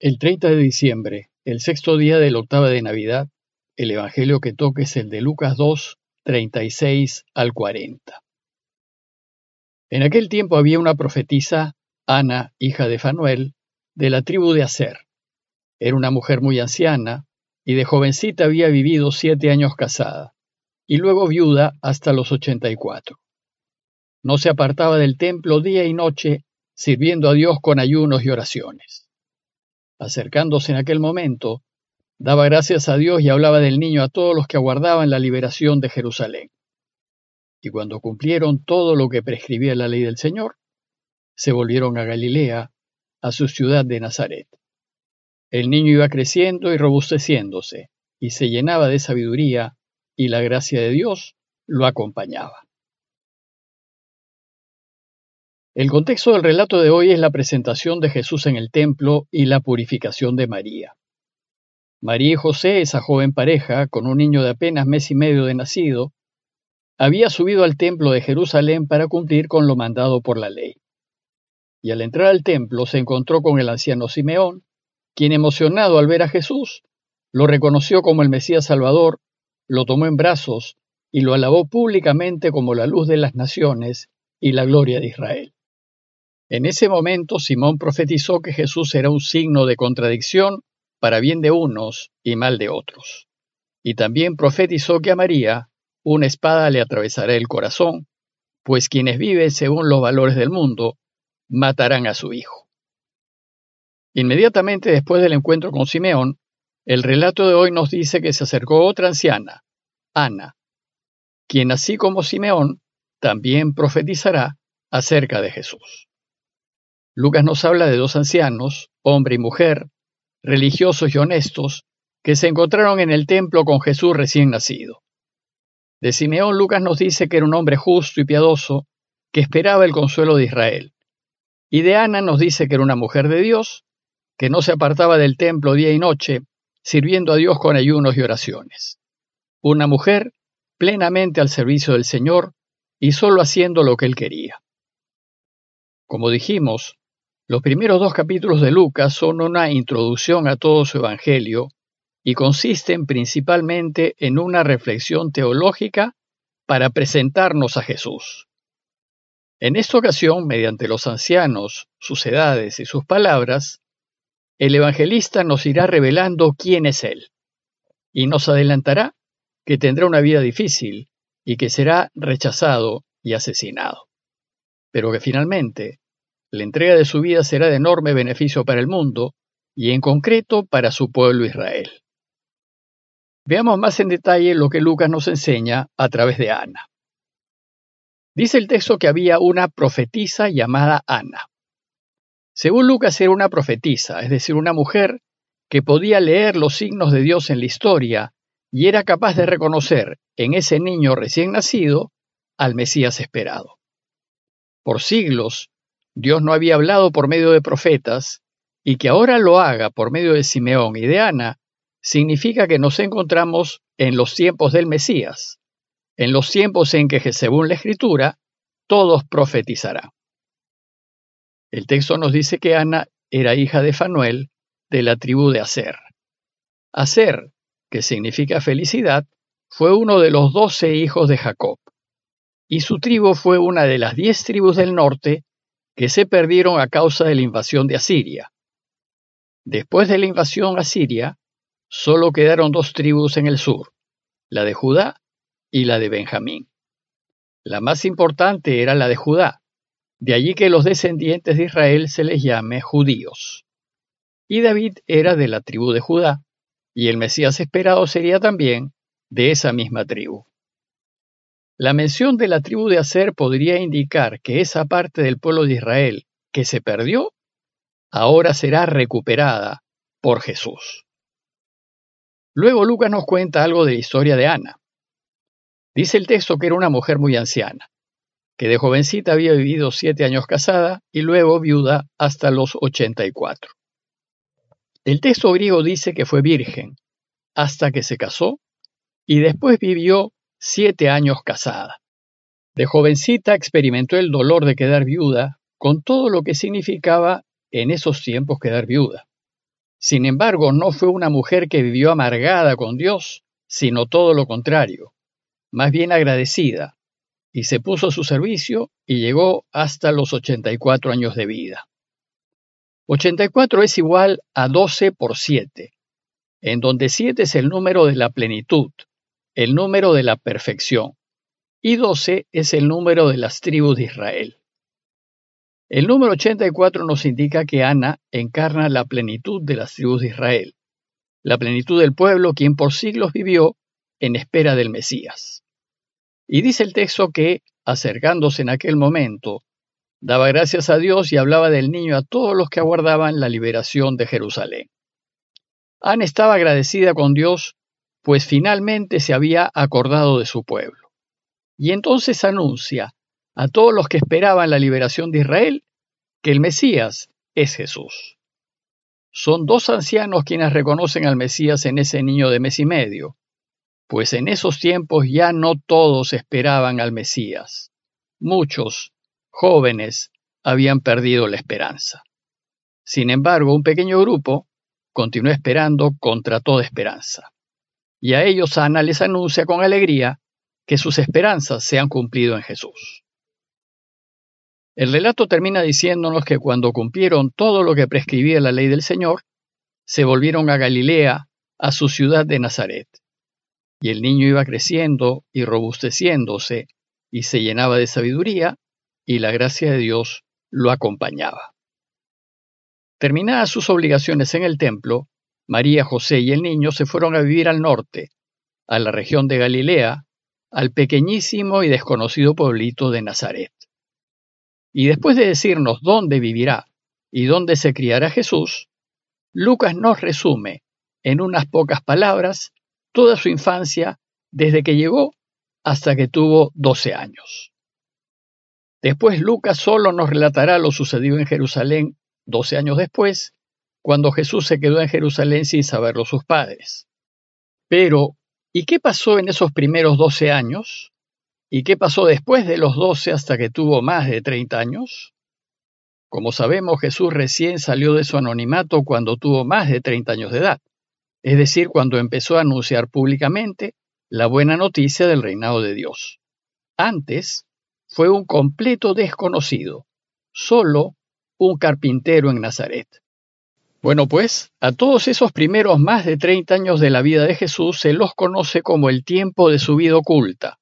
El 30 de diciembre, el sexto día del octava de Navidad, el Evangelio que toque es el de Lucas 2, 36 al 40. En aquel tiempo había una profetisa, Ana, hija de Fanuel, de la tribu de Aser. Era una mujer muy anciana, y de jovencita había vivido siete años casada, y luego viuda hasta los ochenta y cuatro. No se apartaba del templo día y noche, sirviendo a Dios con ayunos y oraciones acercándose en aquel momento, daba gracias a Dios y hablaba del niño a todos los que aguardaban la liberación de Jerusalén. Y cuando cumplieron todo lo que prescribía la ley del Señor, se volvieron a Galilea, a su ciudad de Nazaret. El niño iba creciendo y robusteciéndose, y se llenaba de sabiduría, y la gracia de Dios lo acompañaba. El contexto del relato de hoy es la presentación de Jesús en el templo y la purificación de María. María y José, esa joven pareja, con un niño de apenas mes y medio de nacido, había subido al templo de Jerusalén para cumplir con lo mandado por la ley. Y al entrar al templo se encontró con el anciano Simeón, quien emocionado al ver a Jesús, lo reconoció como el Mesías Salvador, lo tomó en brazos y lo alabó públicamente como la luz de las naciones y la gloria de Israel. En ese momento Simón profetizó que Jesús era un signo de contradicción para bien de unos y mal de otros. Y también profetizó que a María una espada le atravesará el corazón, pues quienes viven según los valores del mundo matarán a su hijo. Inmediatamente después del encuentro con Simeón, el relato de hoy nos dice que se acercó otra anciana, Ana, quien así como Simeón también profetizará acerca de Jesús. Lucas nos habla de dos ancianos, hombre y mujer, religiosos y honestos, que se encontraron en el templo con Jesús recién nacido. De Simeón Lucas nos dice que era un hombre justo y piadoso, que esperaba el consuelo de Israel. Y de Ana nos dice que era una mujer de Dios, que no se apartaba del templo día y noche, sirviendo a Dios con ayunos y oraciones. Una mujer plenamente al servicio del Señor y solo haciendo lo que él quería. Como dijimos, los primeros dos capítulos de Lucas son una introducción a todo su Evangelio y consisten principalmente en una reflexión teológica para presentarnos a Jesús. En esta ocasión, mediante los ancianos, sus edades y sus palabras, el evangelista nos irá revelando quién es Él, y nos adelantará que tendrá una vida difícil y que será rechazado y asesinado, pero que finalmente la entrega de su vida será de enorme beneficio para el mundo y en concreto para su pueblo Israel. Veamos más en detalle lo que Lucas nos enseña a través de Ana. Dice el texto que había una profetisa llamada Ana. Según Lucas era una profetisa, es decir, una mujer que podía leer los signos de Dios en la historia y era capaz de reconocer en ese niño recién nacido al Mesías esperado. Por siglos, Dios no había hablado por medio de profetas, y que ahora lo haga por medio de Simeón y de Ana, significa que nos encontramos en los tiempos del Mesías, en los tiempos en que, según la Escritura, todos profetizarán. El texto nos dice que Ana era hija de Fanuel, de la tribu de Aser. Aser, que significa felicidad, fue uno de los doce hijos de Jacob, y su tribu fue una de las diez tribus del norte que se perdieron a causa de la invasión de Asiria. Después de la invasión asiria, solo quedaron dos tribus en el sur, la de Judá y la de Benjamín. La más importante era la de Judá, de allí que los descendientes de Israel se les llame judíos. Y David era de la tribu de Judá, y el Mesías esperado sería también de esa misma tribu. La mención de la tribu de Aser podría indicar que esa parte del pueblo de Israel que se perdió, ahora será recuperada por Jesús. Luego Lucas nos cuenta algo de la historia de Ana. Dice el texto que era una mujer muy anciana, que de jovencita había vivido siete años casada y luego viuda hasta los 84. El texto griego dice que fue virgen hasta que se casó y después vivió siete años casada. De jovencita experimentó el dolor de quedar viuda, con todo lo que significaba en esos tiempos quedar viuda. Sin embargo, no fue una mujer que vivió amargada con Dios, sino todo lo contrario, más bien agradecida, y se puso a su servicio y llegó hasta los 84 años de vida. 84 es igual a 12 por 7, en donde 7 es el número de la plenitud, el número de la perfección, y 12 es el número de las tribus de Israel. El número 84 nos indica que Ana encarna la plenitud de las tribus de Israel, la plenitud del pueblo quien por siglos vivió en espera del Mesías. Y dice el texto que, acercándose en aquel momento, daba gracias a Dios y hablaba del niño a todos los que aguardaban la liberación de Jerusalén. Ana estaba agradecida con Dios, pues finalmente se había acordado de su pueblo. Y entonces anuncia a todos los que esperaban la liberación de Israel que el Mesías es Jesús. Son dos ancianos quienes reconocen al Mesías en ese niño de mes y medio, pues en esos tiempos ya no todos esperaban al Mesías. Muchos, jóvenes, habían perdido la esperanza. Sin embargo, un pequeño grupo continuó esperando contra toda esperanza. Y a ellos Ana les anuncia con alegría que sus esperanzas se han cumplido en Jesús. El relato termina diciéndonos que cuando cumplieron todo lo que prescribía la ley del Señor, se volvieron a Galilea, a su ciudad de Nazaret y el niño iba creciendo y robusteciéndose, y se llenaba de sabiduría, y la gracia de Dios lo acompañaba. Terminadas sus obligaciones en el templo, María, José y el niño se fueron a vivir al norte, a la región de Galilea, al pequeñísimo y desconocido pueblito de Nazaret. Y después de decirnos dónde vivirá y dónde se criará Jesús, Lucas nos resume, en unas pocas palabras, toda su infancia desde que llegó hasta que tuvo 12 años. Después Lucas solo nos relatará lo sucedido en Jerusalén 12 años después, cuando Jesús se quedó en Jerusalén sin saberlo sus padres. Pero, ¿y qué pasó en esos primeros 12 años? ¿Y qué pasó después de los 12 hasta que tuvo más de 30 años? Como sabemos, Jesús recién salió de su anonimato cuando tuvo más de 30 años de edad es decir, cuando empezó a anunciar públicamente la buena noticia del reinado de Dios. Antes fue un completo desconocido, solo un carpintero en Nazaret. Bueno, pues a todos esos primeros más de 30 años de la vida de Jesús se los conoce como el tiempo de su vida oculta,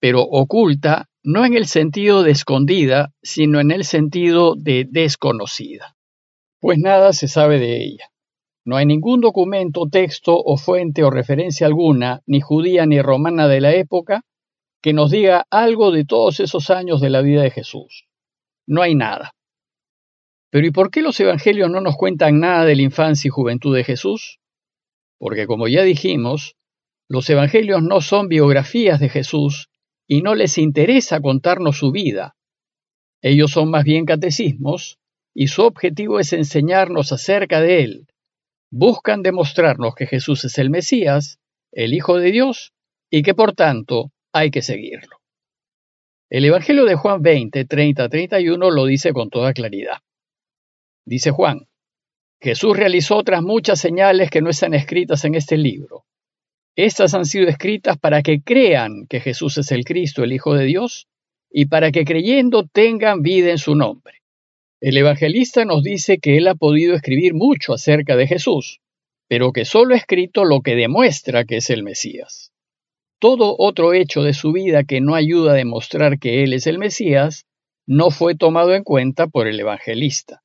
pero oculta no en el sentido de escondida, sino en el sentido de desconocida, pues nada se sabe de ella. No hay ningún documento, texto o fuente o referencia alguna, ni judía ni romana de la época, que nos diga algo de todos esos años de la vida de Jesús. No hay nada. Pero ¿y por qué los evangelios no nos cuentan nada de la infancia y juventud de Jesús? Porque como ya dijimos, los evangelios no son biografías de Jesús y no les interesa contarnos su vida. Ellos son más bien catecismos y su objetivo es enseñarnos acerca de él, buscan demostrarnos que Jesús es el Mesías, el Hijo de Dios, y que por tanto hay que seguirlo. El Evangelio de Juan 20, 30, 31 lo dice con toda claridad. Dice Juan, Jesús realizó otras muchas señales que no están escritas en este libro. Estas han sido escritas para que crean que Jesús es el Cristo, el Hijo de Dios, y para que creyendo tengan vida en su nombre. El evangelista nos dice que él ha podido escribir mucho acerca de Jesús, pero que solo ha escrito lo que demuestra que es el Mesías. Todo otro hecho de su vida que no ayuda a demostrar que él es el Mesías no fue tomado en cuenta por el evangelista.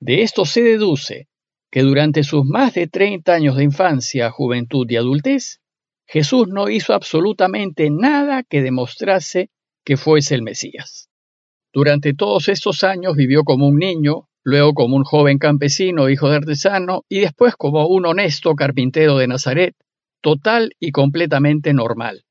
De esto se deduce que durante sus más de 30 años de infancia, juventud y adultez, Jesús no hizo absolutamente nada que demostrase que fuese el Mesías. Durante todos estos años vivió como un niño, luego como un joven campesino, hijo de artesano, y después como un honesto carpintero de Nazaret, total y completamente normal.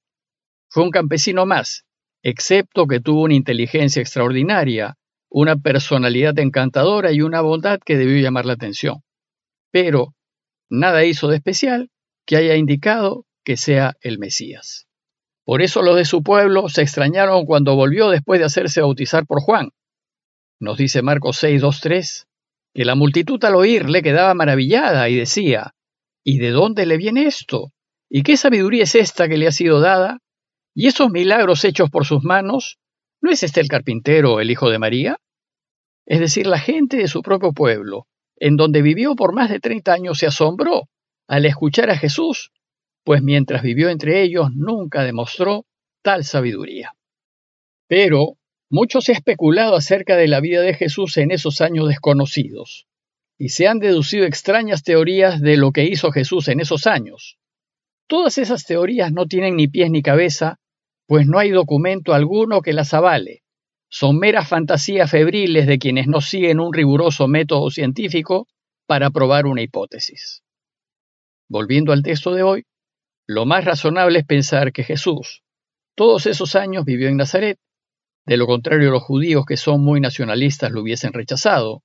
Fue un campesino más, excepto que tuvo una inteligencia extraordinaria, una personalidad encantadora y una bondad que debió llamar la atención. Pero nada hizo de especial que haya indicado que sea el Mesías. Por eso los de su pueblo se extrañaron cuando volvió después de hacerse bautizar por Juan. Nos dice Marcos 6, 2, 3. que la multitud al oírle quedaba maravillada y decía, ¿Y de dónde le viene esto? ¿Y qué sabiduría es esta que le ha sido dada? ¿Y esos milagros hechos por sus manos? ¿No es este el carpintero, el hijo de María? Es decir, la gente de su propio pueblo, en donde vivió por más de treinta años, se asombró al escuchar a Jesús, pues mientras vivió entre ellos nunca demostró tal sabiduría. Pero mucho se ha especulado acerca de la vida de Jesús en esos años desconocidos, y se han deducido extrañas teorías de lo que hizo Jesús en esos años. Todas esas teorías no tienen ni pies ni cabeza, pues no hay documento alguno que las avale. Son meras fantasías febriles de quienes no siguen un riguroso método científico para probar una hipótesis. Volviendo al texto de hoy, lo más razonable es pensar que Jesús, todos esos años vivió en Nazaret, de lo contrario los judíos que son muy nacionalistas lo hubiesen rechazado,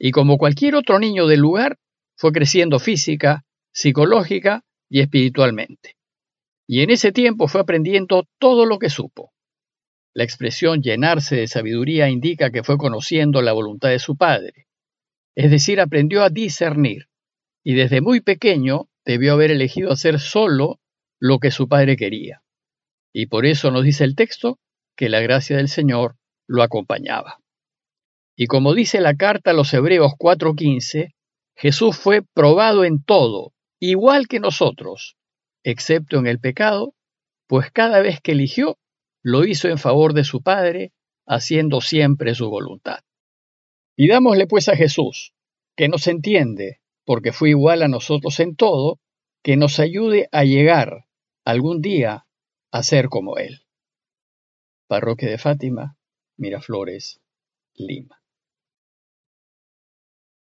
y como cualquier otro niño del lugar, fue creciendo física, psicológica y espiritualmente y en ese tiempo fue aprendiendo todo lo que supo. La expresión llenarse de sabiduría indica que fue conociendo la voluntad de su padre, es decir, aprendió a discernir, y desde muy pequeño debió haber elegido hacer solo lo que su padre quería. Y por eso nos dice el texto que la gracia del Señor lo acompañaba. Y como dice la carta a los Hebreos 4:15, Jesús fue probado en todo, igual que nosotros, excepto en el pecado, pues cada vez que eligió, lo hizo en favor de su Padre, haciendo siempre su voluntad. Pidámosle pues a Jesús, que nos entiende, porque fue igual a nosotros en todo, que nos ayude a llegar algún día a ser como Él. Parroquia de Fátima, Miraflores, Lima.